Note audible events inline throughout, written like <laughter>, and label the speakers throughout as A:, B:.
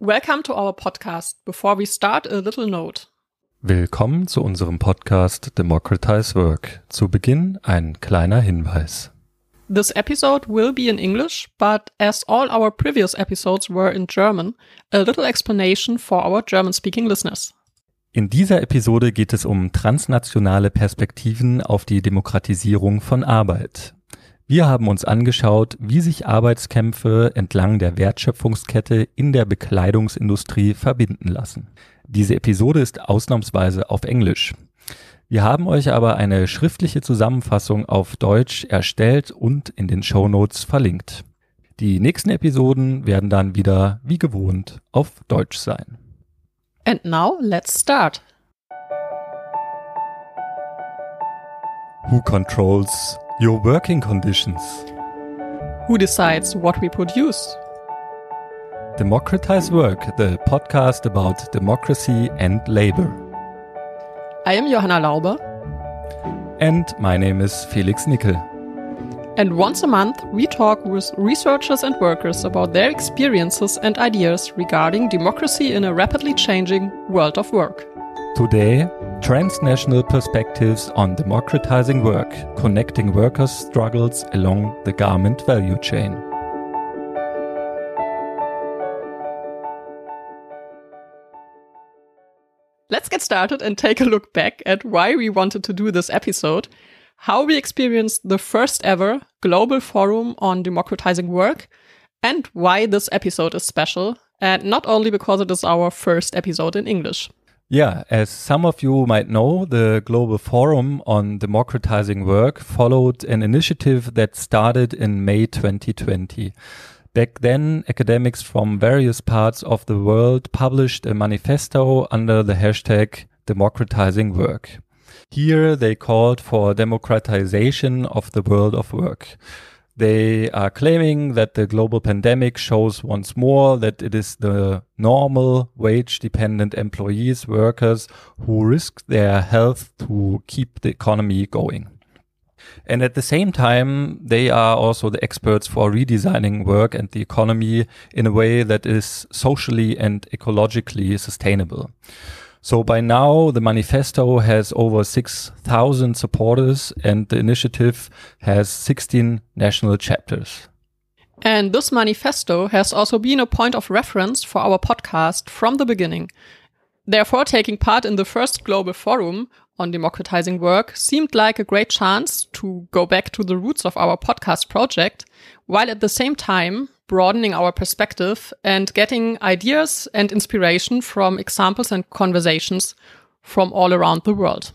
A: Welcome to our podcast. Before we start, a little note.
B: Willkommen zu unserem Podcast Democratize Work. Zu Beginn ein kleiner Hinweis.
A: This episode will be in English, but as all our previous episodes were in German, a little explanation for our German speaking listeners.
B: In dieser Episode geht es um transnationale Perspektiven auf die Demokratisierung von Arbeit. Wir haben uns angeschaut, wie sich Arbeitskämpfe entlang der Wertschöpfungskette in der Bekleidungsindustrie verbinden lassen. Diese Episode ist ausnahmsweise auf Englisch. Wir haben euch aber eine schriftliche Zusammenfassung auf Deutsch erstellt und in den Show Notes verlinkt. Die nächsten Episoden werden dann wieder wie gewohnt auf Deutsch sein.
A: And now let's start.
B: Who controls your working conditions?
A: Who decides what we produce?
B: Democratize Work, the podcast about democracy and labor.
A: I am Johanna Lauber.
B: And my name is Felix Nickel.
A: And once a month, we talk with researchers and workers about their experiences and ideas regarding democracy in a rapidly changing world of work.
B: Today, transnational perspectives on democratizing work, connecting workers' struggles along the garment value chain.
A: Let's get started and take a look back at why we wanted to do this episode, how we experienced the first ever global forum on democratizing work, and why this episode is special, and not only because it is our first episode in English.
B: Yeah, as some of you might know, the Global Forum on Democratizing Work followed an initiative that started in May 2020. Back then, academics from various parts of the world published a manifesto under the hashtag democratizing work. Here they called for democratization of the world of work. They are claiming that the global pandemic shows once more that it is the normal wage dependent employees, workers who risk their health to keep the economy going. And at the same time, they are also the experts for redesigning work and the economy in a way that is socially and ecologically sustainable. So by now, the manifesto has over 6,000 supporters and the initiative has 16 national chapters.
A: And this manifesto has also been a point of reference for our podcast from the beginning. Therefore, taking part in the first global forum on democratizing work seemed like a great chance to go back to the roots of our podcast project, while at the same time broadening our perspective and getting ideas and inspiration from examples and conversations from all around the world.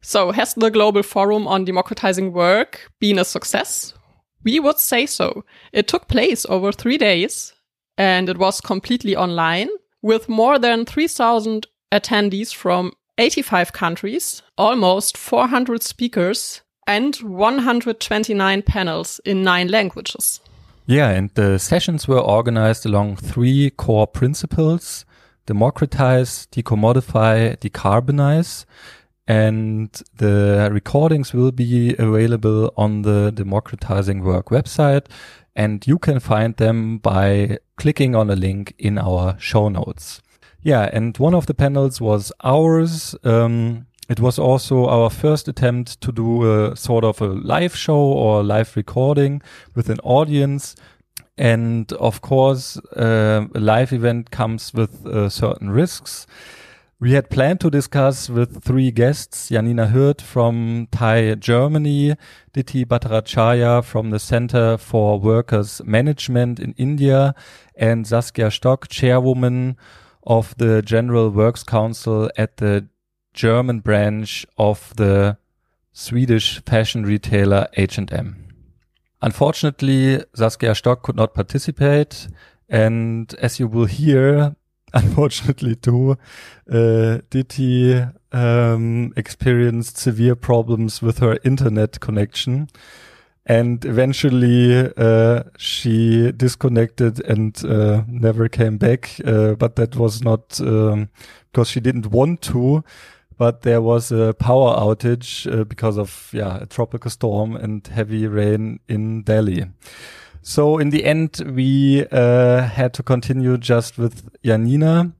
A: So, has the Global Forum on Democratizing Work been a success? We would say so. It took place over three days and it was completely online with more than 3,000 attendees from 85 countries, almost 400 speakers, and 129 panels in nine languages.
B: Yeah, and the sessions were organized along three core principles democratize, decommodify, decarbonize. And the recordings will be available on the Democratizing Work website. And you can find them by clicking on a link in our show notes. Yeah, and one of the panels was ours. Um, it was also our first attempt to do a sort of a live show or live recording with an audience. And of course, uh, a live event comes with uh, certain risks. We had planned to discuss with three guests, Janina Hirt from TIE Germany, Diti Bhattacharya from the Center for Workers Management in India, and Saskia Stock, chairwoman of the General Works Council at the German branch of the Swedish fashion retailer H&M. Unfortunately, Saskia Stock could not participate. And as you will hear, <laughs> unfortunately too, uh, Diti um, experienced severe problems with her internet connection. And eventually, uh, she disconnected and uh, never came back. Uh, but that was not um, because she didn't want to, but there was a power outage uh, because of yeah a tropical storm and heavy rain in Delhi. So in the end, we uh, had to continue just with Janina,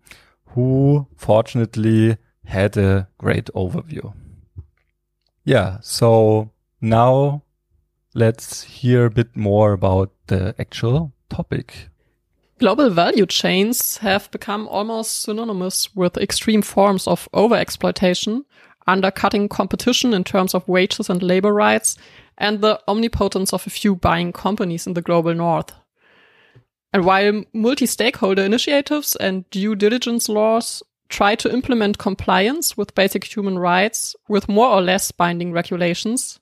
B: who fortunately had a great overview. Yeah, so now let's hear a bit more about the actual topic.
A: Global value chains have become almost synonymous with extreme forms of overexploitation, undercutting competition in terms of wages and labor rights, and the omnipotence of a few buying companies in the global north. And while multi stakeholder initiatives and due diligence laws try to implement compliance with basic human rights with more or less binding regulations,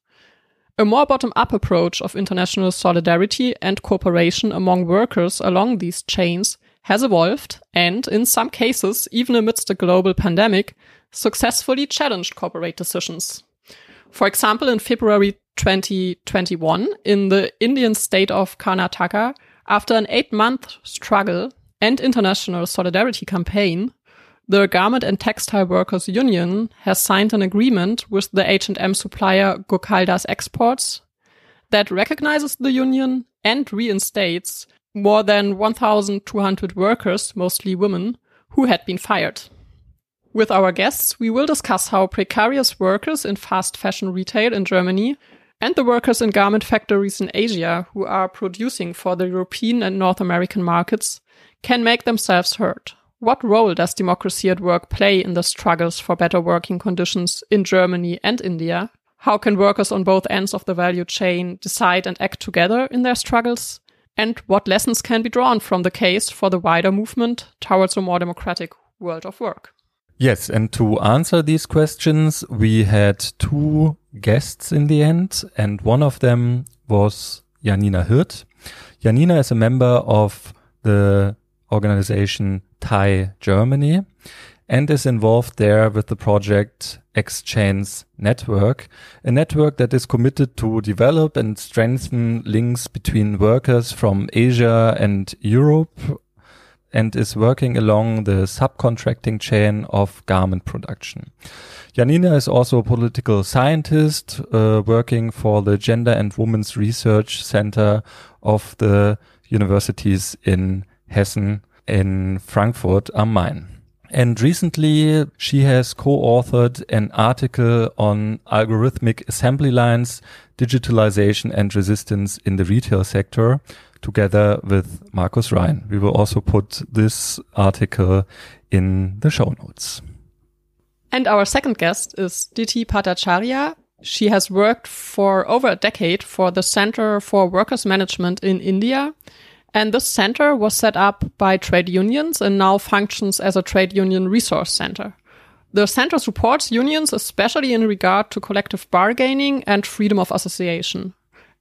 A: a more bottom up approach of international solidarity and cooperation among workers along these chains has evolved and, in some cases, even amidst a global pandemic, successfully challenged corporate decisions. For example, in February 2021, in the Indian state of Karnataka, after an eight month struggle and international solidarity campaign, the Garment and Textile Workers Union has signed an agreement with the H&M supplier Gokaldas Exports that recognizes the union and reinstates more than 1,200 workers, mostly women, who had been fired. With our guests, we will discuss how precarious workers in fast fashion retail in Germany and the workers in garment factories in Asia who are producing for the European and North American markets can make themselves heard. What role does democracy at work play in the struggles for better working conditions in Germany and India? How can workers on both ends of the value chain decide and act together in their struggles? And what lessons can be drawn from the case for the wider movement towards a more democratic world of work?
B: Yes, and to answer these questions, we had two guests in the end, and one of them was Janina Hirt. Janina is a member of the organization TIE Germany and is involved there with the project ExChains Network, a network that is committed to develop and strengthen links between workers from Asia and Europe and is working along the subcontracting chain of garment production. Janina is also a political scientist uh, working for the Gender and Women's Research Center of the universities in Hessen in Frankfurt am Main. And recently she has co-authored an article on algorithmic assembly lines, digitalization and resistance in the retail sector together with Markus Rhein. We will also put this article in the show notes.
A: And our second guest is Diti Bhattacharya. She has worked for over a decade for the Center for Workers Management in India and this center was set up by trade unions and now functions as a trade union resource center. The center supports unions, especially in regard to collective bargaining and freedom of association.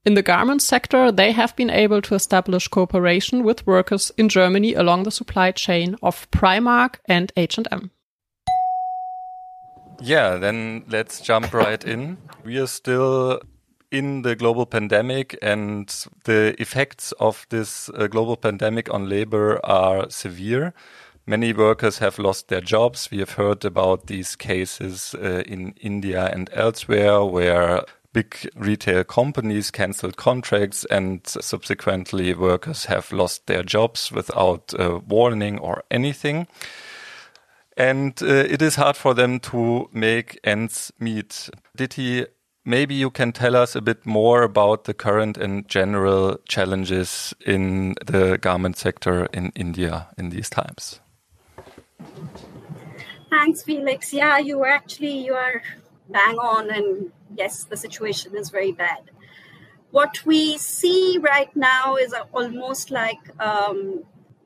A: In the garment sector, they have been able to establish cooperation with workers in Germany along the supply chain of Primark and H&M.
B: Yeah, then let's jump right in. We are still in the global pandemic and the effects of this uh, global pandemic on labor are severe. Many workers have lost their jobs. We have heard about these cases uh, in India and elsewhere where big retail companies canceled contracts and subsequently workers have lost their jobs without uh, warning or anything. And uh, it is hard for them to make ends meet. Diti Maybe you can tell us a bit more about the current and general challenges in the garment sector in India in these times.
C: Thanks, Felix. Yeah, you were actually you are bang on, and yes, the situation is very bad. What we see right now is almost like um,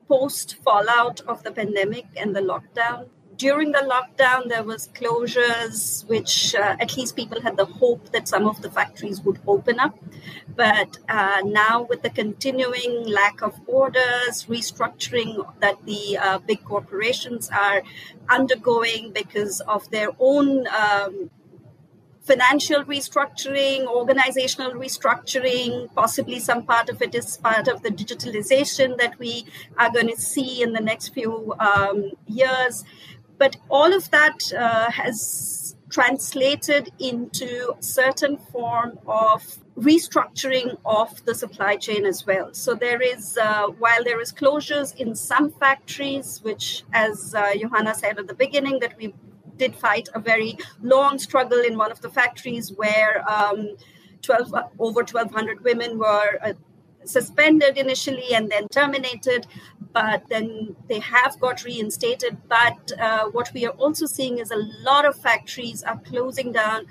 C: post fallout of the pandemic and the lockdown during the lockdown, there was closures, which uh, at least people had the hope that some of the factories would open up. But uh, now, with the continuing lack of orders, restructuring that the uh, big corporations are undergoing because of their own um, financial restructuring, organizational restructuring, possibly some part of it is part of the digitalization that we are going to see in the next few um, years. But all of that uh, has translated into certain form of restructuring of the supply chain as well. So there is, uh, while there is closures in some factories, which, as uh, Johanna said at the beginning, that we did fight a very long struggle in one of the factories where um, 12 over 1,200 women were uh, suspended initially and then terminated, but then they have got reinstated. But uh, what we are also seeing is a lot of factories are closing down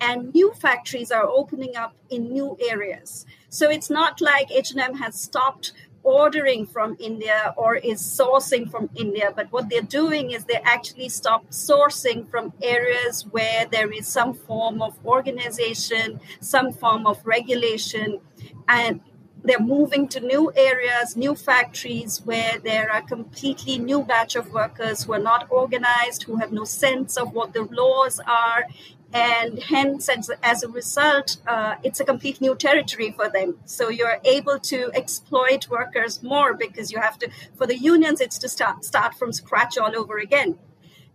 C: and new factories are opening up in new areas. So it's not like H&M has stopped ordering from India or is sourcing from India, but what they're doing is they actually stop sourcing from areas where there is some form of organization, some form of regulation, and they're moving to new areas, new factories where there are completely new batch of workers who are not organized, who have no sense of what the laws are, and hence as, as a result uh, it's a complete new territory for them. So you're able to exploit workers more because you have to for the unions it's to start start from scratch all over again.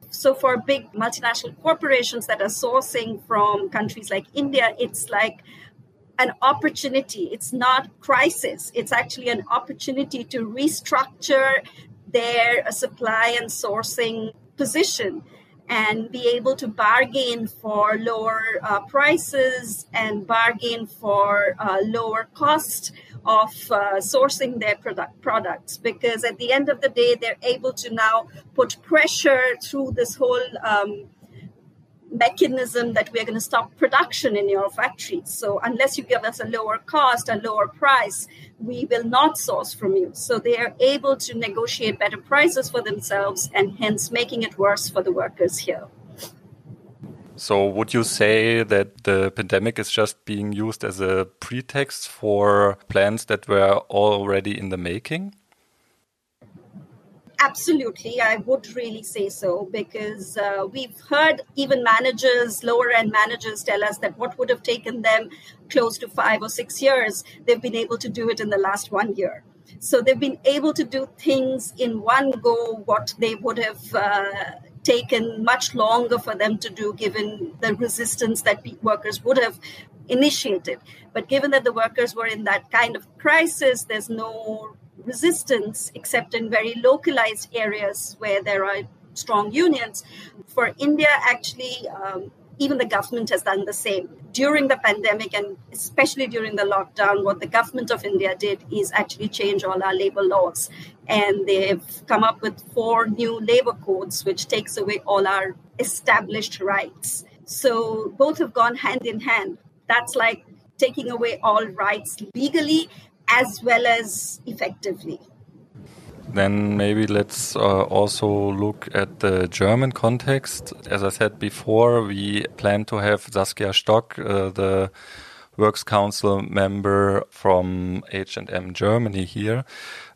C: So for big multinational corporations that are sourcing from countries like india it's like an opportunity. It's not crisis. It's actually an opportunity to restructure their supply and sourcing position and be able to bargain for lower uh, prices and bargain for uh, lower cost of uh, sourcing their product products. Because at the end of the day they're able to now put pressure through this whole um, mechanism that we're going to stop production in your factories. So unless you give us a lower cost, a lower price, we will not source from you. So they are able to negotiate better prices for themselves and hence making it worse for the workers here.
B: So would you say that the pandemic is just being used as a pretext for plans that were already in the making?
C: Absolutely, I would really say so because uh, we've heard even managers, lower end managers, tell us that what would have taken them close to five or six years, they've been able to do it in the last one year. So they've been able to do things in one go, what they would have uh, taken much longer for them to do, given the resistance that workers would have initiated. But given that the workers were in that kind of crisis, there's no resistance, except in very localized areas where there are strong unions. For India, actually, um, even the government has done the same. During the pandemic and especially during the lockdown, what the government of India did is actually change all our labor laws. And they've come up with four new labor codes, which takes away all our established rights. So both have gone hand in hand. That's like taking away all rights legally as well as effectively.
B: Then maybe let's uh, also look at the German context. As I said before, we plan to have Saskia Stock, uh, the Works Council member from H&M Germany here.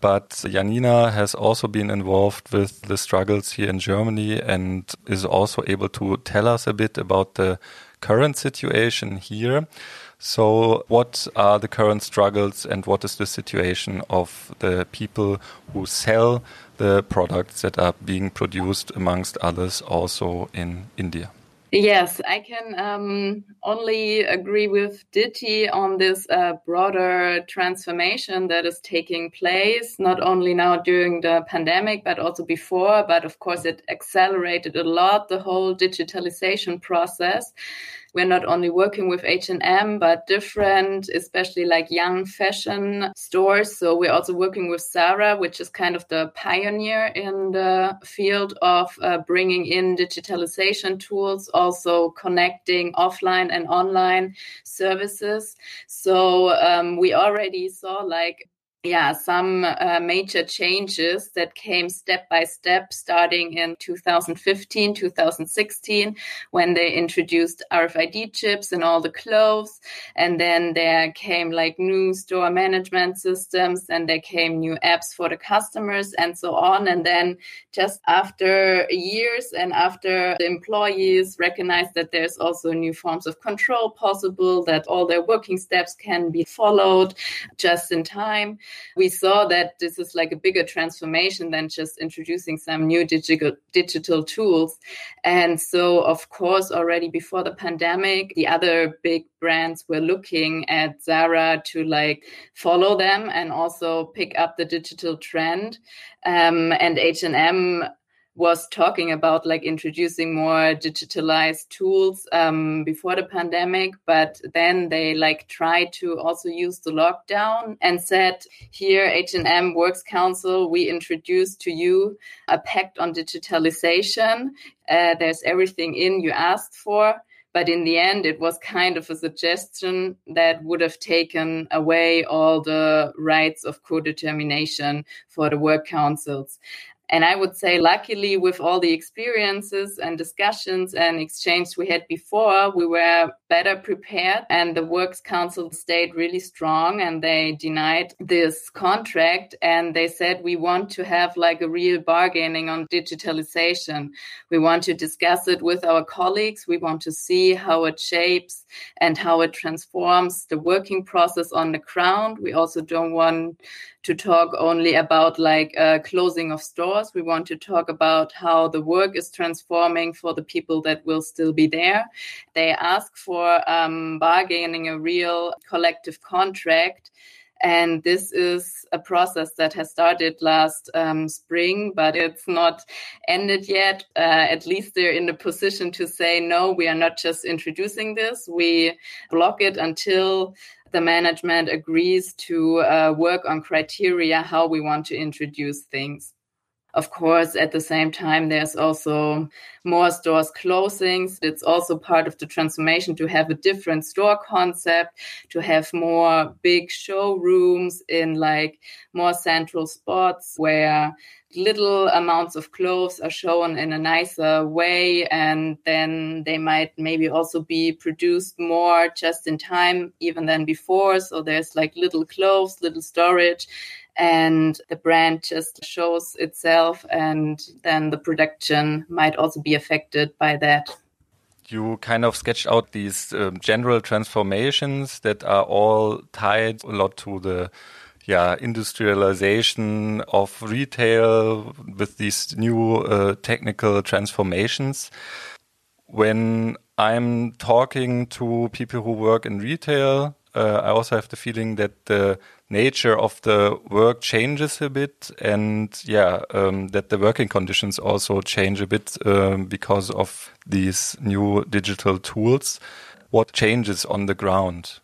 B: But Janina has also been involved with the struggles here in Germany and is also able to tell us a bit about the current situation here. So, what are the current struggles and what is the situation of the people who sell the products that are being produced, amongst others, also in India?
D: Yes, I can um, only agree with Diti on this uh, broader transformation that is taking place, not only now during the pandemic, but also before. But of course, it accelerated a lot the whole digitalization process we're not only working with H&M, but different, especially like young fashion stores. So we're also working with Zara, which is kind of the pioneer in the field of uh, bringing in digitalization tools, also connecting offline and online services. So um, we already saw like yeah, some uh, major changes that came step by step starting in 2015, 2016, when they introduced RFID chips in all the clothes. And then there came like new store management systems and there came new apps for the customers and so on. And then just after years and after the employees recognized that there's also new forms of control possible, that all their working steps can be followed just in time we saw that this is like a bigger transformation than just introducing some new digital digital tools. And so, of course, already before the pandemic, the other big brands were looking at Zara to like follow them and also pick up the digital trend. Um, and H&M was talking about like introducing more digitalized tools um, before the pandemic, but then they like tried to also use the lockdown and said, "Here, H&M Works Council, we introduced to you a pact on digitalization. Uh, there's everything in you asked for." But in the end, it was kind of a suggestion that would have taken away all the rights of co determination for the work councils. And I would say, luckily, with all the experiences and discussions and exchanges we had before, we were better prepared. And the Works Council stayed really strong and they denied this contract. And they said, we want to have like a real bargaining on digitalization. We want to discuss it with our colleagues. We want to see how it shapes and how it transforms the working process on the ground. We also don't want to talk only about like uh, closing of stores. We want to talk about how the work is transforming for the people that will still be there. They ask for um, bargaining a real collective contract. And this is a process that has started last um, spring, but it's not ended yet. Uh, at least they're in the position to say, no, we are not just introducing this. We block it until the management agrees to uh, work on criteria how we want to introduce things. Of course, at the same time, there's also more stores closings. It's also part of the transformation to have a different store concept, to have more big showrooms in like more central spots where little amounts of clothes are shown in a nicer way. And then they might maybe also be produced more just in time even than before. So there's like little clothes little storage and the brand just shows itself and then the production might also be affected by that
B: you kind of sketched out these um, general transformations that are all tied a lot to the yeah, industrialization of retail with these new uh, technical transformations. When I'm talking to people who work in retail, uh, I also have the feeling that the nature of the work changes a bit, and yeah, um, that the working conditions also change a bit um, because of these new digital tools. What changes on the ground?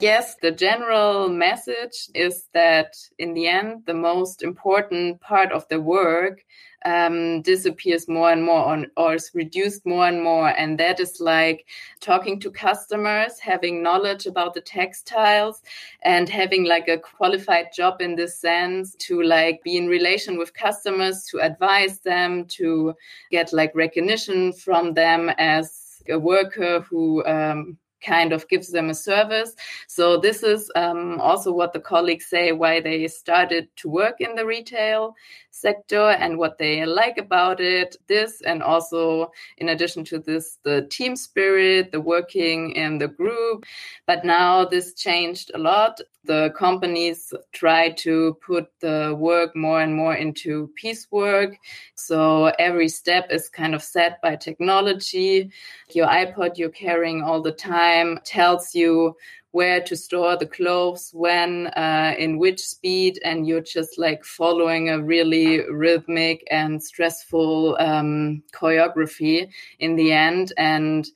D: Yes, the general message is that in the end, the most important part of the work um, disappears more and more on, or is reduced more and more. And that is like talking to customers, having knowledge about the textiles and having like a qualified job in this sense to like be in relation with customers, to advise them, to get like recognition from them as a worker who um, kind of gives them a service. So this is um, also what the colleagues say why they started to work in the retail sector and what they like about it. This and also in addition to this, the team spirit, the working in the group. But now this changed a lot. The companies try to put the work more and more into piecework. So every step is kind of set by technology. Your iPod you're carrying all the time tells you where to store the clothes, when, uh, in which speed, and you're just like following a really rhythmic and stressful um, choreography in the end. And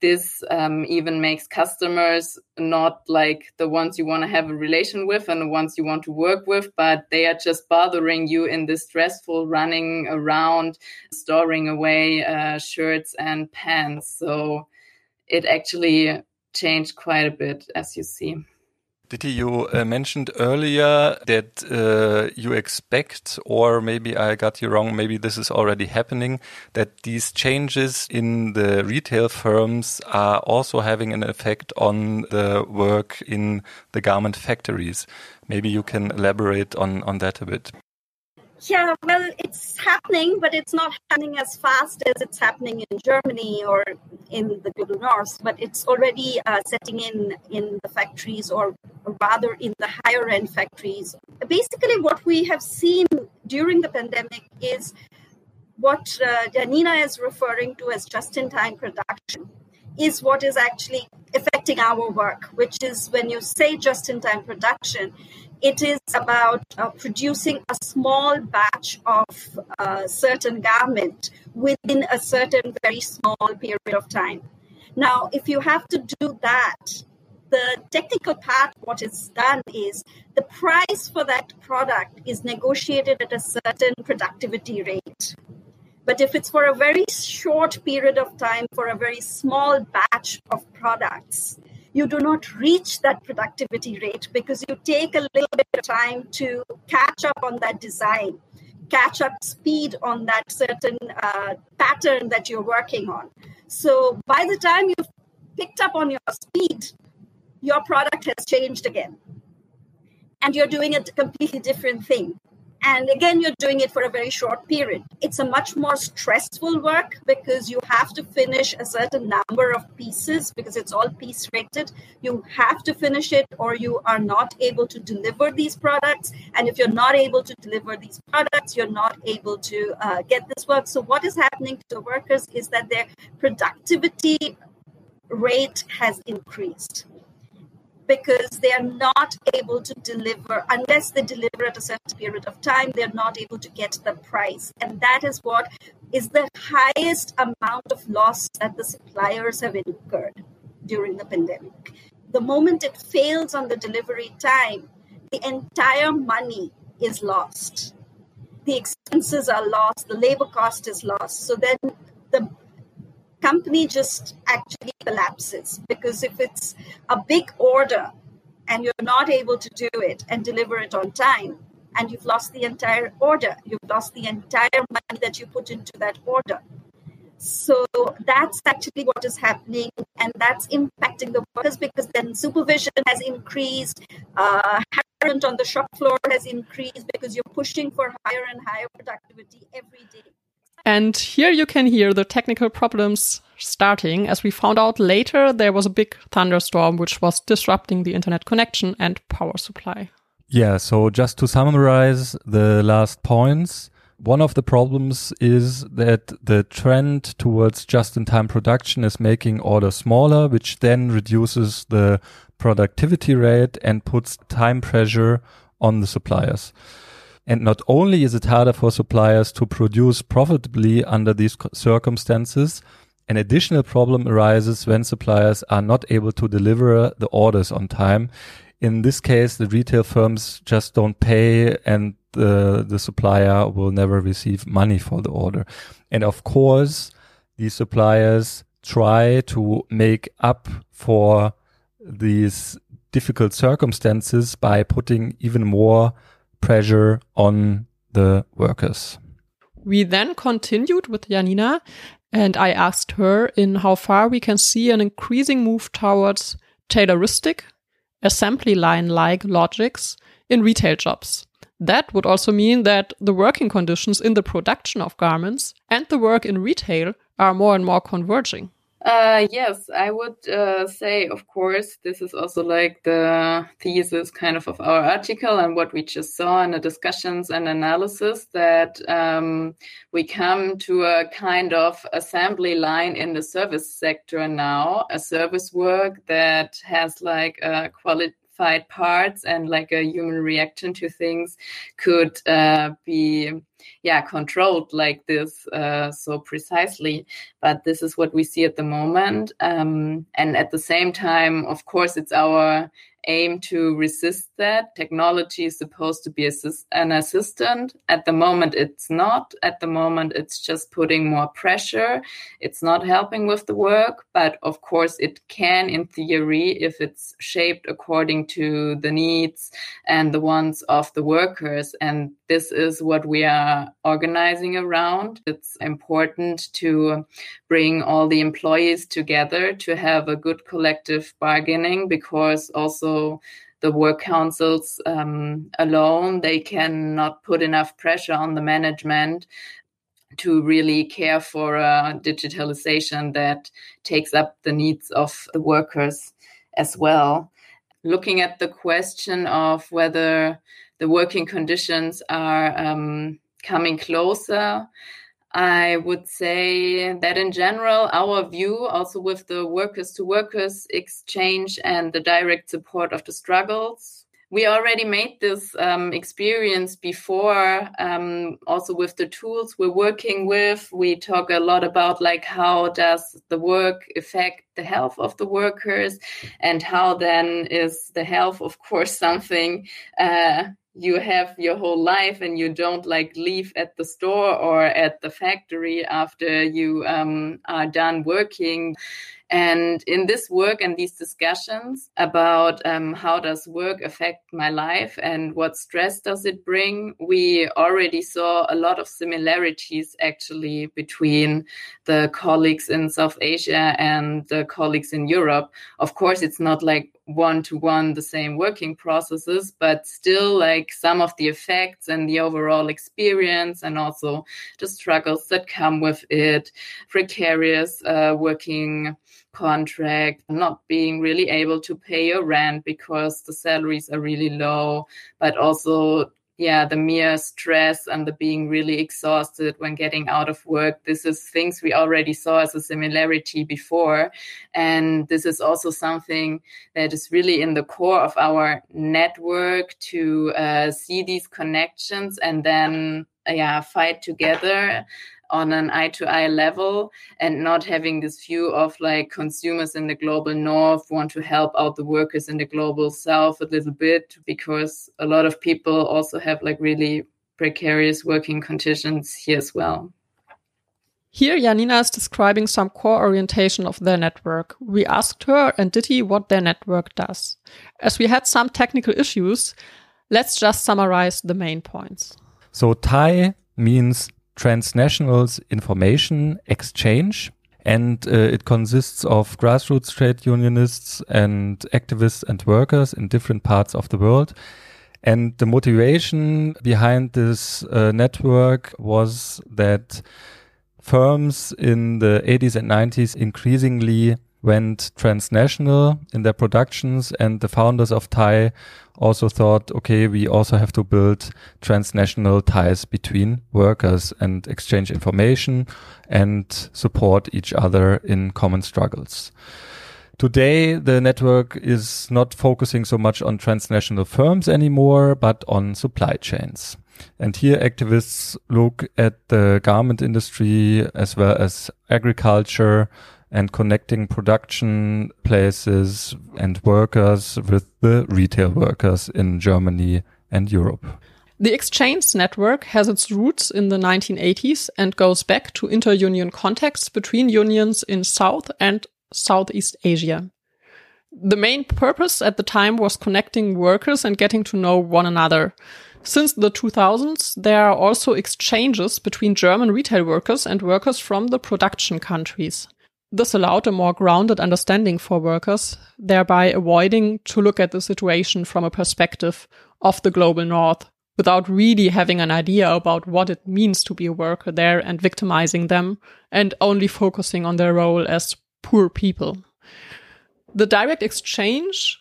D: this um, even makes customers not like the ones you want to have a relation with and the ones you want to work with, but they are just bothering you in this stressful running around, storing away uh, shirts and pants. So it actually changed quite a bit, as you see.
B: Diti, you uh, mentioned earlier that uh, you expect, or maybe I got you wrong, maybe this is already happening, that these changes in the retail firms are also having an effect on the work in the garment factories. Maybe you can elaborate on, on that a bit.
C: Yeah, well, it's happening, but it's not happening as fast as it's happening in Germany or in the global north. But it's already uh, setting in in the factories or rather in the higher end factories. Basically, what we have seen during the pandemic is what uh, Janina is referring to as just in time production is what is actually affecting our work, which is when you say just in time production, it is about uh, producing a small batch of a uh, certain garment within a certain very small period of time. Now, if you have to do that, the technical part, what is done is the price for that product is negotiated at a certain productivity rate. But if it's for a very short period of time, for a very small batch of products, you do not reach that productivity rate because you take a little bit of time to catch up on that design, catch up speed on that certain uh, pattern that you're working on. So by the time you've picked up on your speed, your product has changed again. And you're doing a completely different thing and again you're doing it for a very short period. It's a much more stressful work because you have to finish a certain number of pieces because it's all piece rated. You have to finish it or you are not able to deliver these products. And if you're not able to deliver these products you're not able to uh, get this work. So what is happening to the workers is that their productivity rate has increased because they are not able to deliver unless they deliver at a certain period of time they're not able to get the price. And that is what is the highest amount of loss that the suppliers have incurred during the pandemic. The moment it fails on the delivery time the entire money is lost. The expenses are lost the labor cost is lost. So then the company just actually collapses because if it's a big order and you're not able to do it and deliver it on time and you've lost the entire order you've lost the entire money that you put into that order. So that's actually what is happening and that's impacting the workers because then supervision has increased uh, on the shop floor has increased because you're pushing for higher and higher productivity every day
A: and here you can hear the technical problems starting. As we found out later, there was a big thunderstorm which was disrupting the internet connection and power supply.
B: Yeah, so just to summarize the last points, one of the problems is that the trend towards just in time production is making orders smaller, which then reduces the productivity rate and puts time pressure on the suppliers. And not only is it harder for suppliers to produce profitably under these circumstances, an additional problem arises when suppliers are not able to deliver the orders on time. In this case, the retail firms just don't pay and the, the supplier will never receive money for the order. And of course, these suppliers try to make up for these difficult circumstances by putting even more pressure on the workers.
A: We then continued with Janina and I asked her in how far we can see an increasing move towards Tayloristic, assembly line like logics in retail jobs. That would also mean that the working conditions in the production of garments and the work in retail are more and more converging.
D: Uh, yes, I would uh, say, of course, this is also like the thesis kind of of our article and what we just saw in the discussions and analysis that um, we come to a kind of assembly line in the service sector now, a service work that has like a quality parts and like a human reaction to things could uh, be yeah controlled like this uh, so precisely but this is what we see at the moment um, and at the same time of course it's our aim to resist that. Technology is supposed to be assist- an assistant. At the moment, it's not. At the moment, it's just putting more pressure. It's not helping with the work, but of course, it can in theory if it's shaped according to the needs and the wants of the workers. And this is what we are organizing around. It's important to bring all the employees together to have a good collective bargaining because also the work councils um, alone they cannot put enough pressure on the management to really care for a digitalization that takes up the needs of the workers as well looking at the question of whether the working conditions are um, coming closer, I would say that in general, our view, also with the workers to workers exchange and the direct support of the struggles, we already made this um, experience before um, also with the tools we're working with. We talk a lot about like how does the work affect the health of the workers and how then is the health of course <laughs> something uh, you have your whole life and you don't like leave at the store or at the factory after you um, are done working and in this work and these discussions about um, how does work affect my life and what stress does it bring, we already saw a lot of similarities actually between the colleagues in South Asia and the colleagues in Europe. Of course, it's not like one to one the same working processes, but still like some of the effects and the overall experience and also the struggles that come with it, precarious uh, working contract, not being really able to pay your rent because the salaries are really low, but also yeah, the mere stress and the being really exhausted when getting out of work. This is things we already saw as a similarity before. And this is also something that is really in the core of our network to uh, see these connections and then, yeah, fight together on an eye to eye level and not having this view of like consumers in the global north want to help out the workers in the global south a little bit because a lot of people also have like really precarious working conditions here as well.
A: Here, Janina is describing some core orientation of their network. We asked her and Diti what their network does. As we had some technical issues, let's just summarize the main points.
B: So, TIE means transnationals information exchange. And uh, it consists of grassroots trade unionists and activists and workers in different parts of the world. And the motivation behind this uh, network was that firms in the 80s and 90s increasingly went transnational in their productions and the founders of TIE also thought, okay, we also have to build transnational ties between workers and exchange information and support each other in common struggles. Today, the network is not focusing so much on transnational firms anymore, but on supply chains. And here activists look at the garment industry as well as agriculture, and connecting production places and workers with the retail workers in Germany and Europe.
A: The exchange network has its roots in the 1980s and goes back to inter-union contacts between unions in South and Southeast Asia. The main purpose at the time was connecting workers and getting to know one another. Since the 2000s, there are also exchanges between German retail workers and workers from the production countries. This allowed a more grounded understanding for workers, thereby avoiding to look at the situation from a perspective of the global north without really having an idea about what it means to be a worker there and victimizing them and only focusing on their role as poor people. The direct exchange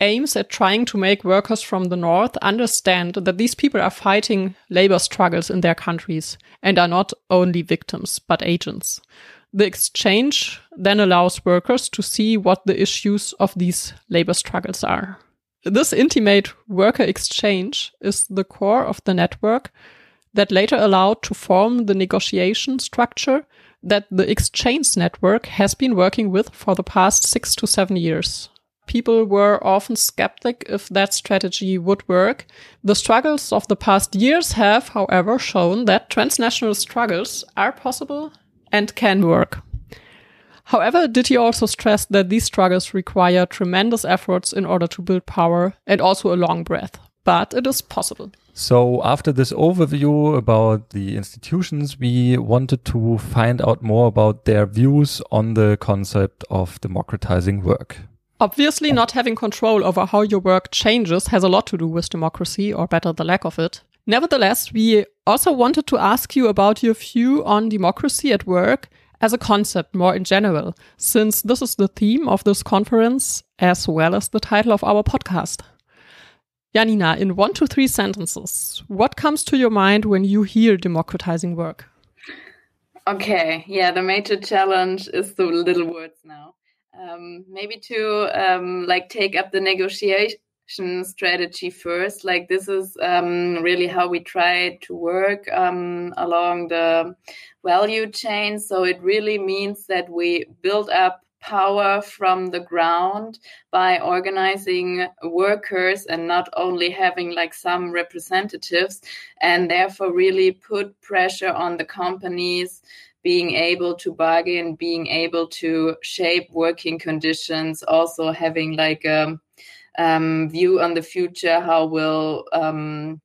A: aims at trying to make workers from the north understand that these people are fighting labor struggles in their countries and are not only victims, but agents. The exchange then allows workers to see what the issues of these labor struggles are. This intimate worker exchange is the core of the network that later allowed to form the negotiation structure that the exchange network has been working with for the past six to seven years. People were often skeptic if that strategy would work. The struggles of the past years have, however, shown that transnational struggles are possible and can work. However, Diti also stressed that these struggles require tremendous efforts in order to build power and also a long breath. But it is possible.
B: So, after this overview about the institutions, we wanted to find out more about their views on the concept of democratizing work.
A: Obviously, not having control over how your work changes has a lot to do with democracy, or better, the lack of it. Nevertheless, we also wanted to ask you about your view on democracy at work as a concept more in general, since this is the theme of this conference as well as the title of our podcast. Janina, in one to three sentences, what comes to your mind when you hear democratizing work?
D: Okay, yeah, the major challenge is the little words now. Um, maybe to um, like take up the negotiation strategy first. Like this is um, really how we try to work um, along the value chain. So it really means that we build up power from the ground by organizing workers and not only having like some representatives and therefore really put pressure on the companies being able to bargain being able to shape working conditions also having like a um, view on the future how will um,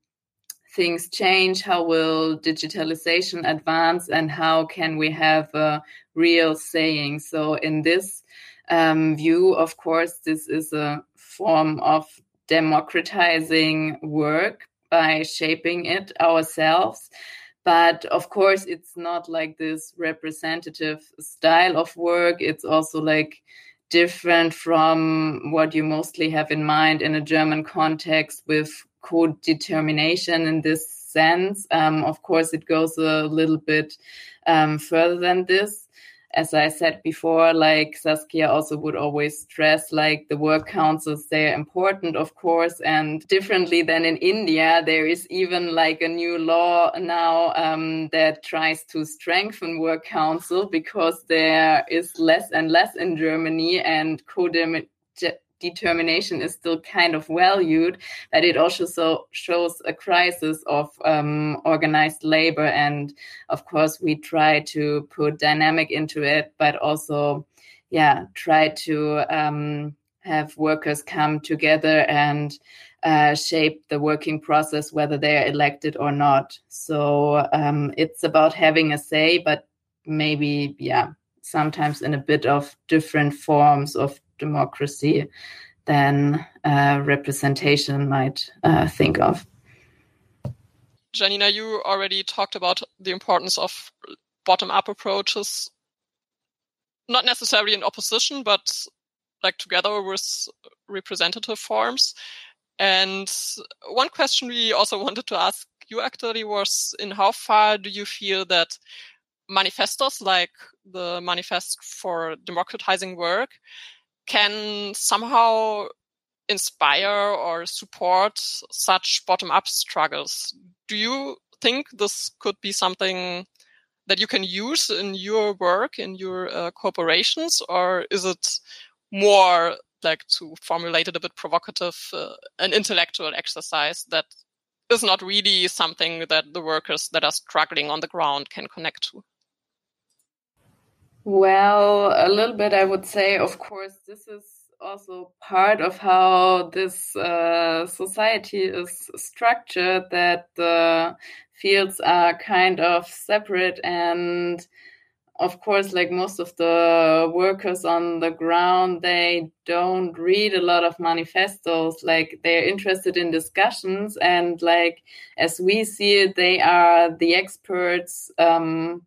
D: things change how will digitalization advance and how can we have a real saying. So in this um, view of course this is a form of democratizing work by shaping it ourselves. But of course it's not like this representative style of work. It's also like different from what you mostly have in mind in a German context with co-determination in this sense. Um, of course, it goes a little bit um, further than this as I said before, like Saskia also would always stress, like the work councils, they're important, of course, and differently than in India, there is even like a new law now um, that tries to strengthen work council because there is less and less in Germany and co determination is still kind of valued, that it also so shows a crisis of um, organized labor. And of course, we try to put dynamic into it, but also, yeah, try to um, have workers come together and uh, shape the working process, whether they're elected or not. So um, it's about having a say, but maybe, yeah, sometimes in a bit of different forms of democracy than uh, representation might uh, think of.
A: Janina, you already talked about the importance of bottom up approaches, not necessarily in opposition, but like together with representative forms. And one question we also <laughs> wanted to ask you actually was in how far do you feel that manifestos like the Manifest for Democratizing Work can somehow inspire or support such bottom up struggles. Do you think this could be something that you can use in your work, in your uh, corporations, or is it more like to formulate it a bit provocative, uh, an intellectual exercise that is not really something that the workers that are struggling on the ground can connect to?
D: Well, a little bit, I would say. Of course, this is also part of how this uh, society is structured, that the fields are kind of separate. And of course, like most of the workers on the ground, they don't read a lot of manifestos. Like they're interested in discussions. And like as we see it, they are the experts. Um,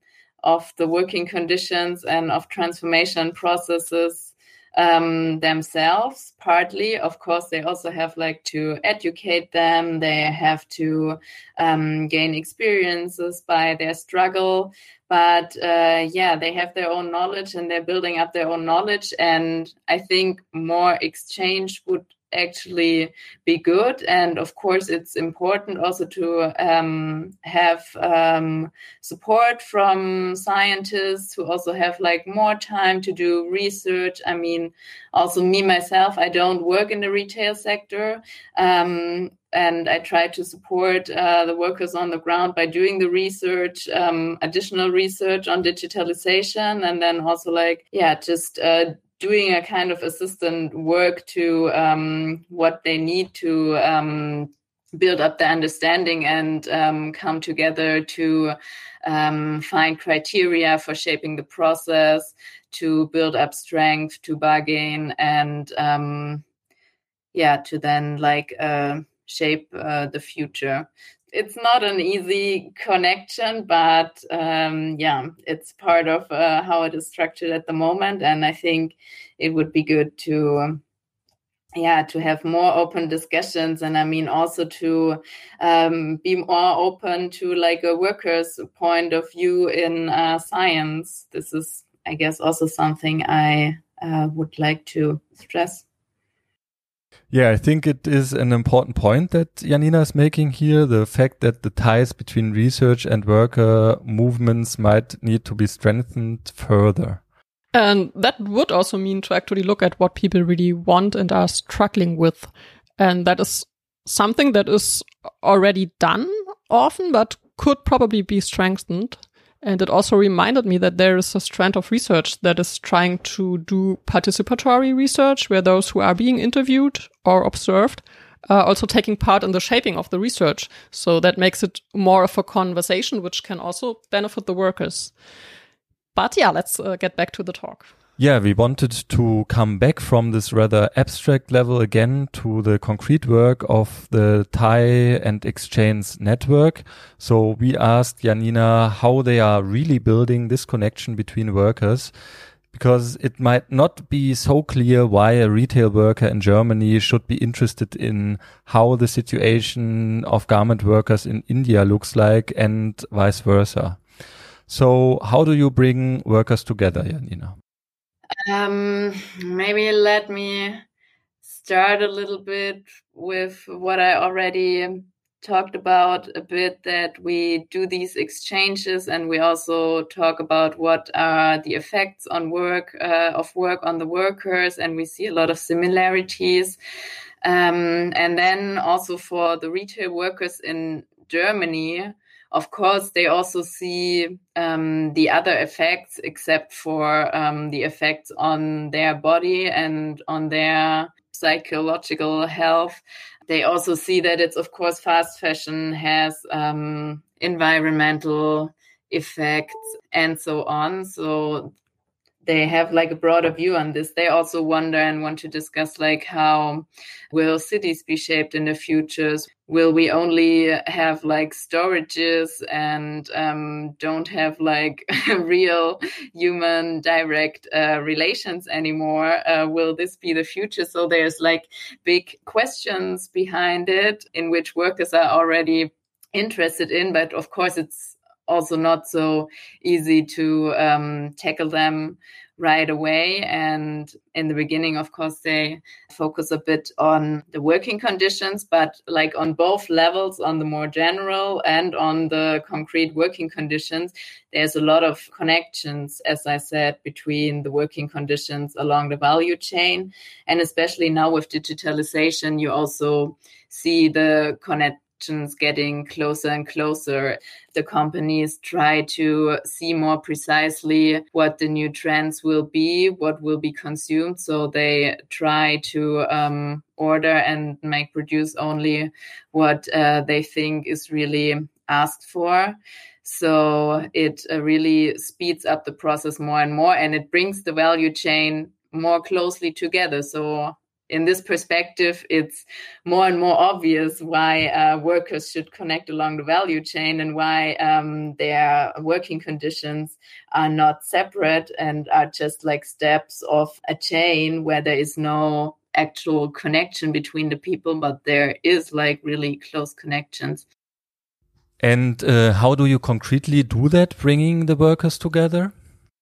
D: of the working conditions and of transformation processes um, themselves. Partly of course they also have like to educate them. They have to um, gain experiences by their struggle. But uh, yeah they have their own knowledge and they're building up their own knowledge. And i think more exchange would actually be good. And of course, it's important also to um, have um, support from scientists who also have like more time to do research. I mean, also me myself, I don't work in the retail sector. Um, and I try to support uh, the workers on the ground by doing the research, um, additional research on digitalization, and then also like, yeah, just uh, doing a kind of assistant work to um, what they need to um, build up the understanding and um, come together to um, find criteria for shaping the process, to build up strength, to bargain, and um, yeah, to then like uh, shape uh, the future. It's not an easy connection, but um, yeah, it's part of uh, how it is structured at the moment, and I think it would be good to yeah to have more open discussions and i mean also to um, be more open to like a worker's point of view in uh, science. This is i guess also something i uh, would like to stress
B: yeah, I think it is an important point that Janina is making here. The fact that the ties between research and worker movements might need to be strengthened further.
A: And that would also mean to actually look at what people really want and are struggling with. And that is something that is already done often, but could probably be strengthened. And it also reminded me that there is a strand of research that is trying to do participatory research, where those who are being interviewed or observed are also taking part in the shaping of the research. So that makes it more of a conversation, which can also benefit the workers. But yeah, let's uh, get back to the talk.
B: Yeah, we wanted to come back from this rather abstract level again to the concrete work of the TIE and ExChains network. So we asked Janina how they are really building this connection between workers because it might not be so clear why a retail worker in Germany should be interested in how the situation of garment workers in India looks like and vice versa. So how do you bring workers together, Janina?
D: Um, maybe let me start a little bit with what I already talked about a bit that we do these exchanges and we also talk about what are the effects on work uh, of work on the workers and we see a lot of similarities. Um, and then also for the retail workers in germany of course, they also see um, the other effects, except for um, the effects on their body and on their psychological health. They also see that it's, of course, fast fashion has um, environmental effects and so on. So they have like a broader view on this. They also wonder and want to discuss like how will cities be shaped in the futures? Will we only have like storages and um, don't have like <laughs> real human direct uh, relations anymore? Uh, will this be the future? So there's like big questions behind it in which workers are already interested in, but of course it's also not so easy to um, tackle them right away. And in the beginning, of course, they focus a bit on the working conditions, but like on both levels, on the more general and on the concrete working conditions, there's a lot of connections, as I said, between the working conditions along the value chain. And especially now with digitalization, you also see the connect getting closer and closer. The companies try to see more precisely what the new trends will be, what will be consumed. So they try to um, order and make produce only what uh, they think is really asked for. So it uh, really speeds up the process more and more, and it brings the value chain more closely together. So in this perspective, it's more and more obvious why uh, workers should connect along the value chain and why um, their working conditions are not separate and are just like steps of a chain where there is no actual connection between the people, but there is like really close connections.
B: And uh, how do you concretely do that, bringing the workers together?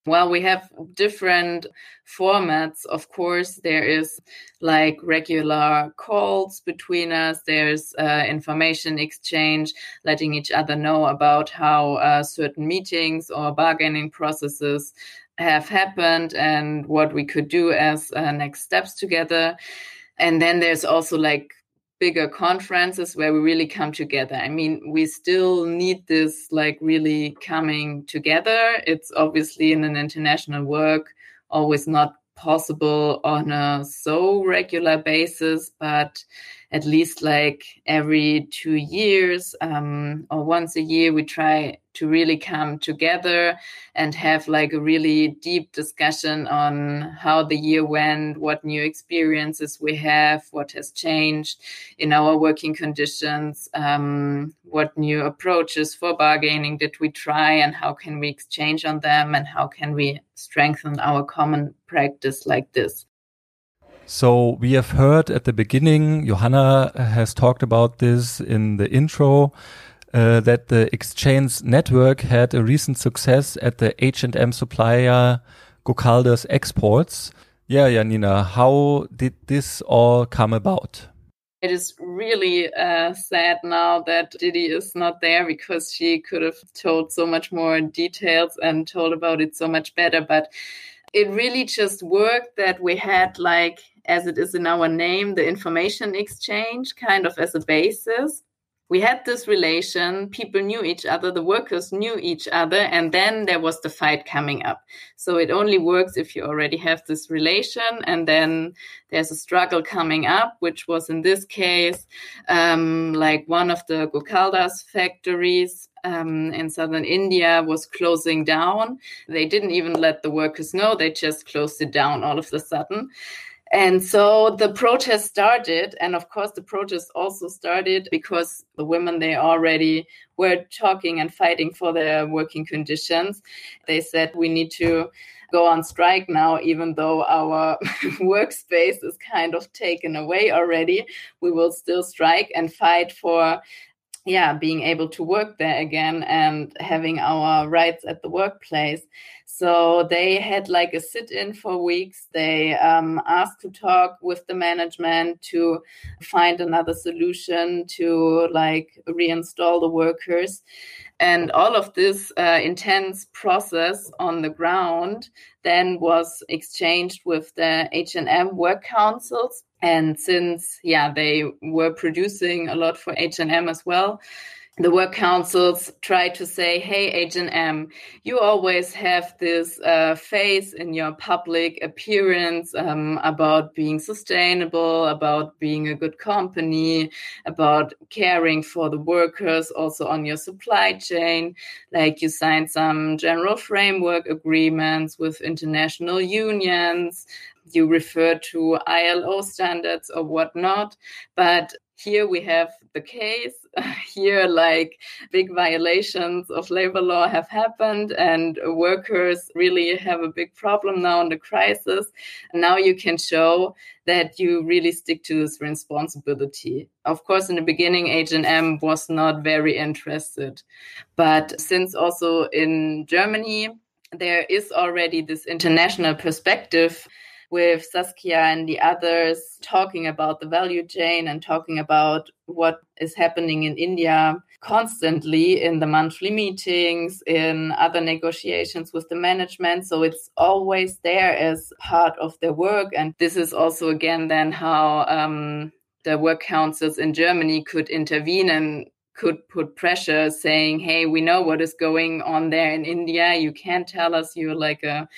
D: Well, we have different formats. Of course, there is like regular calls between us. There's uh, information exchange, letting each other know about how uh, certain meetings or bargaining processes have happened and what we could do as uh, next steps together. And then there's also like bigger conferences where we really come together. I mean, we still need this like really coming together. It's obviously in an international work always not possible on a so regular basis, but at least like every two years um, or once a year, we try to really come together and have like a really deep discussion on how the year went, what new experiences we have, what has changed in our working conditions, um, what new approaches for bargaining did we try, and how can we exchange on them, and how can we strengthen our common practice like this.
B: So we have heard at the beginning, Johanna has talked about this in the intro, uh, that the ExChains network had a recent success at the H&M supplier Gokaldas Exports. Yeah, Janina, how did this all come about?
D: It is really uh, sad now that Diti is not there because she could have told so much more details and told about it so much better. But it really just worked that we had like as it is in our name the information exchange kind of as a basis. We had this relation. People knew each other. The workers knew each other. And then there was the fight coming up. So it only works if you already have this relation. And then there's a struggle coming up which was in this case um, like one of the Gokaldas factories um, in southern india was closing down. They didn't even let the workers know. They just closed it down all of a sudden and so the protest started. And of course, the protest also started because the women, they already were talking and fighting for their working conditions. They said, we need to go on strike now, even though our <laughs> workspace is kind of taken away already. We will still strike and fight for yeah being able to work there again and having our rights at the workplace so they had like a sit in for weeks. They um, asked to talk with the management to find another solution to like reinstall the workers. And all of this uh, intense process on the ground then was exchanged with the H&M work councils. And since, yeah, they were producing a lot for H&M as well, the work councils try to say, "Hey, H&M, you always have this uh, face in your public appearance um, about being sustainable, about being a good company, about caring for the workers, also on your supply chain. Like you signed some general framework agreements with international unions." You refer to ILO standards or whatnot, but here we have the case. <laughs> Here, like big violations of labor law have happened, and workers really have a big problem now in the crisis. And now you can show that you really stick to this responsibility. Of course, in the beginning, H&M was not very interested, but since also in Germany there is already this international perspective with Saskia and the others talking about the value chain and talking about what is happening in India constantly in the monthly meetings, in other negotiations with the management. So it's always there as part of their work. And this is also, again, then how um, the work councils in Germany could intervene and could put pressure saying, hey, we know what is going on there in India. You can't tell us you're like a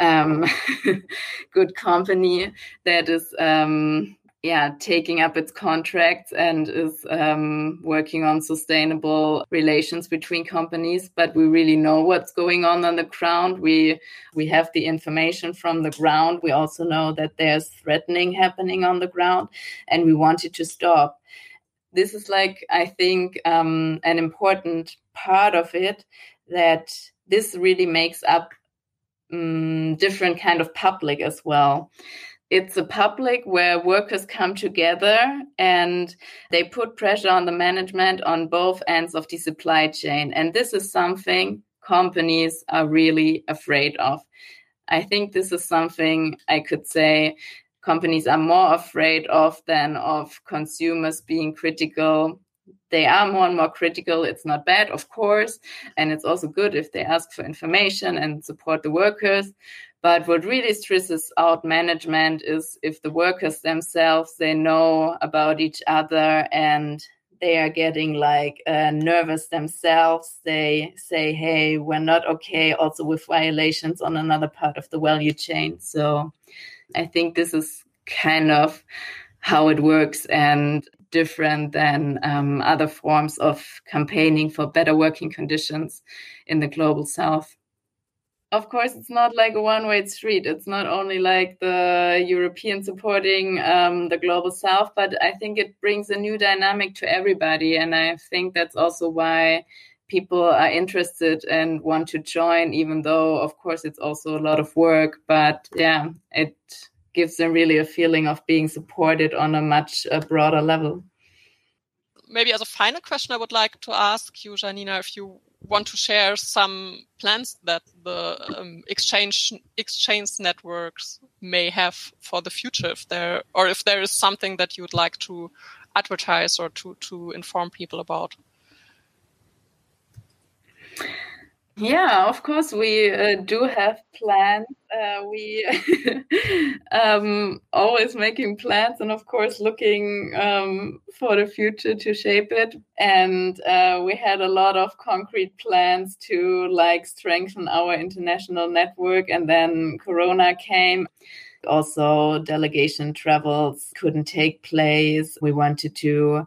D: um, <laughs> good company that is um, yeah taking up its contracts and is um, working on sustainable relations between companies. But we really know what's going on on the ground. We we have the information from the ground. We also know that there's threatening happening on the ground and we want it to stop. This is like i think um, an important part of it that this really makes up um, different kind of public as well. It's a public where workers come together and they put pressure on the management on both ends of the supply chain. And this is something companies are really afraid of. I think this is something i could say companies are more afraid of than of consumers being critical they are more and more critical. It's not bad, of course. And it's also good if they ask for information and support the workers. But what really stresses out management is if the workers themselves, they know about each other and they are getting like uh, nervous themselves. They say, hey, we're not okay, also with violations on another part of the value chain. So I think this is kind of how it works. And different than um, other forms of campaigning for better working conditions in the global south of course, it's not like a one way street. It's not only like the European supporting um, the global south, but I think it brings a new dynamic to everybody. And I think that's also why people are interested and want to join, even though, of course, it's also a lot of work. But yeah, it gives them really a feeling of being supported on a much uh, broader level.
A: Maybe as a final question, I would like to ask you, Janina, if you want to share some plans that the um, exchange exchange networks may have for the future if there or if there is something that you would like to advertise or to to inform people about
D: yeah of course we uh, do have plans uh, we <laughs> um, always making plans and of course looking um, for the future to shape it. And uh, we had a lot of concrete plans to like strengthen our international network and then corona came. Also delegation travels couldn't take place. We wanted to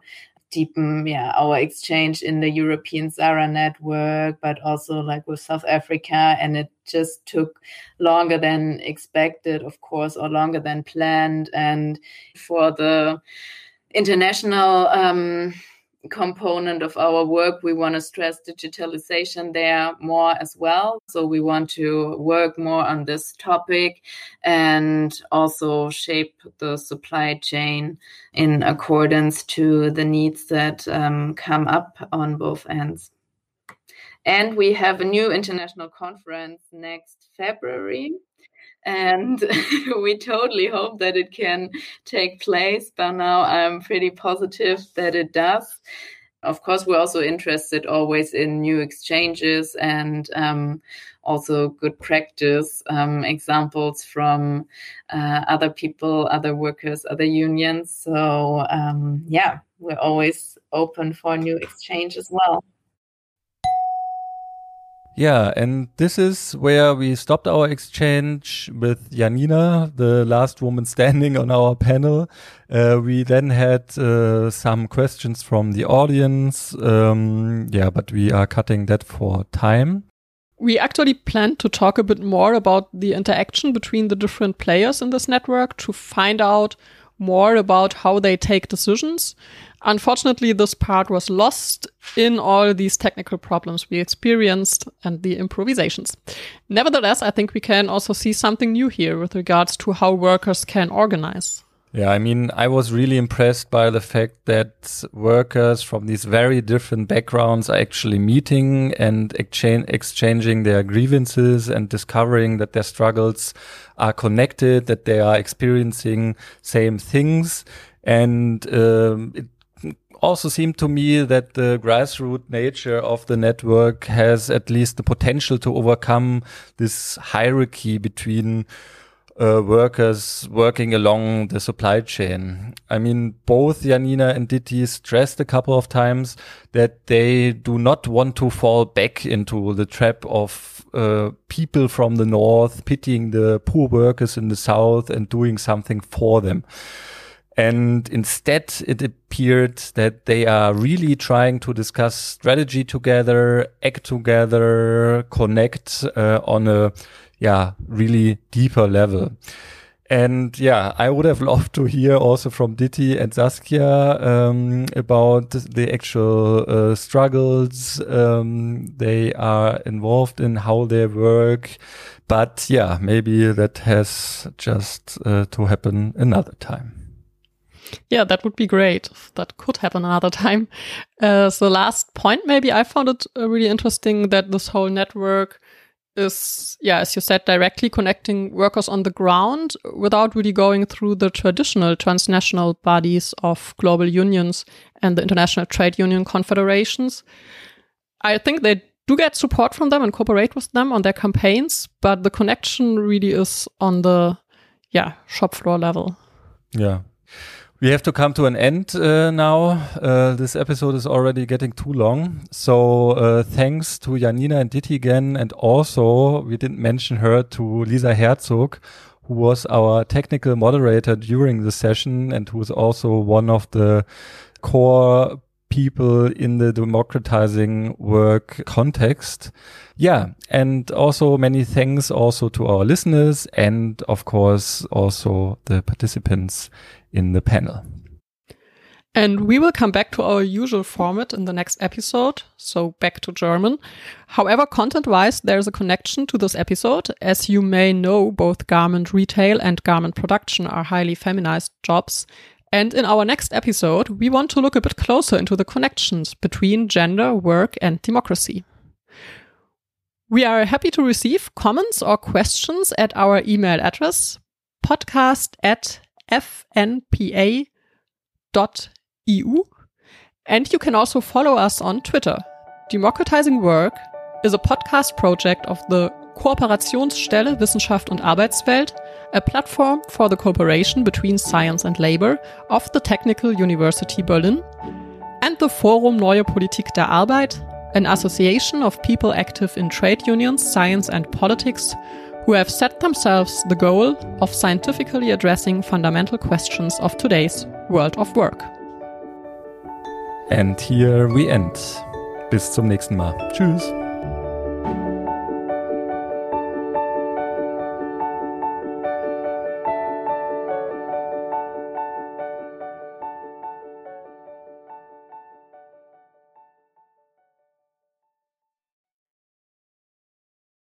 D: deepen yeah our exchange in the European Zara network, but also like with South Africa, and it just took longer than expected, of course, or longer than planned. And for the international um, component of our work, we want to stress digitalization there more as well. So we want to work more on this topic and also shape the supply chain in accordance to the needs that um, come up on both ends. And we have a new international conference next February and <laughs> we totally hope that it can take place. But now I'm pretty positive that it does. Of course, we're also interested always in new exchanges and um, also good practice um, examples from uh, other people, other workers, other unions. So, um, yeah, we're always open for new exchange as well.
B: Yeah, and this is where we stopped our exchange with Janina, the last woman <laughs> standing on our panel. Uh, we then had uh, some questions from the audience. Um, yeah, but we are cutting that for time.
A: We actually planned to talk a bit more about the interaction between the different players in this network to find out more about how they take decisions. Unfortunately, this part was lost in all these technical problems we experienced and the improvisations. Nevertheless, I think we can also see something new here with regards to how workers can organize.
B: Yeah, I mean, I was really impressed by the fact that workers from these very different backgrounds are actually meeting and exchanging their grievances and discovering that their struggles are connected, that they are experiencing same things. And um, it also seemed to me that the grassroots nature of the network has at least the potential to overcome this hierarchy between uh, workers working along the supply chain. I mean, both Janina and Diti stressed a couple of times that they do not want to fall back into the trap of uh, people from the north pitying the poor workers in the south and doing something for them. And instead, it appeared that they are really trying to discuss strategy together, act together, connect uh, on a yeah, really deeper level. And yeah, I would have <laughs> loved to hear also from Diti and Saskia um, about the actual uh, struggles um, they are involved in, how they work. But yeah, maybe that has just uh, to happen another time.
A: Yeah, that would be great. That could happen another time. Uh, so, last point, maybe I found it uh, really interesting that this whole network is, yeah, as you said, directly connecting workers on the ground without really going through the traditional transnational bodies of global unions and the international trade union confederations. I think they do get support from them and cooperate with them on their campaigns, but the connection really is on the, yeah, shop floor level.
B: Yeah. We have to come to an end uh, now. Uh, this episode is already getting too long. So uh, thanks to Janina and Diti again. And also, we didn't mention her to Lisa Herzog, who was our technical moderator during the session and who's also one of the core people in the democratizing work context. Yeah. And also many thanks also to our listeners and of course also the participants in the panel.
A: And we will come back to our usual format in the next episode, so back to German. However, content wise, there's a connection to this episode. As you may know, both garment retail and garment production are highly feminized jobs. And in our next episode, we want to look a bit closer into the connections between gender, work, and democracy. We are happy to receive comments or questions at our email address podcast at fnpa.eu EU. And you can also follow us on Twitter. Democratizing Work is a podcast project of the Kooperationsstelle Wissenschaft und Arbeitswelt, a platform for the cooperation between science and labor of the Technical University Berlin, and the Forum Neue Politik der Arbeit, an association of people active in trade unions, science, and politics who have set themselves the goal of scientifically addressing fundamental questions of today's world of work.
B: And here we end. Bis zum nächsten Mal. Tschüss.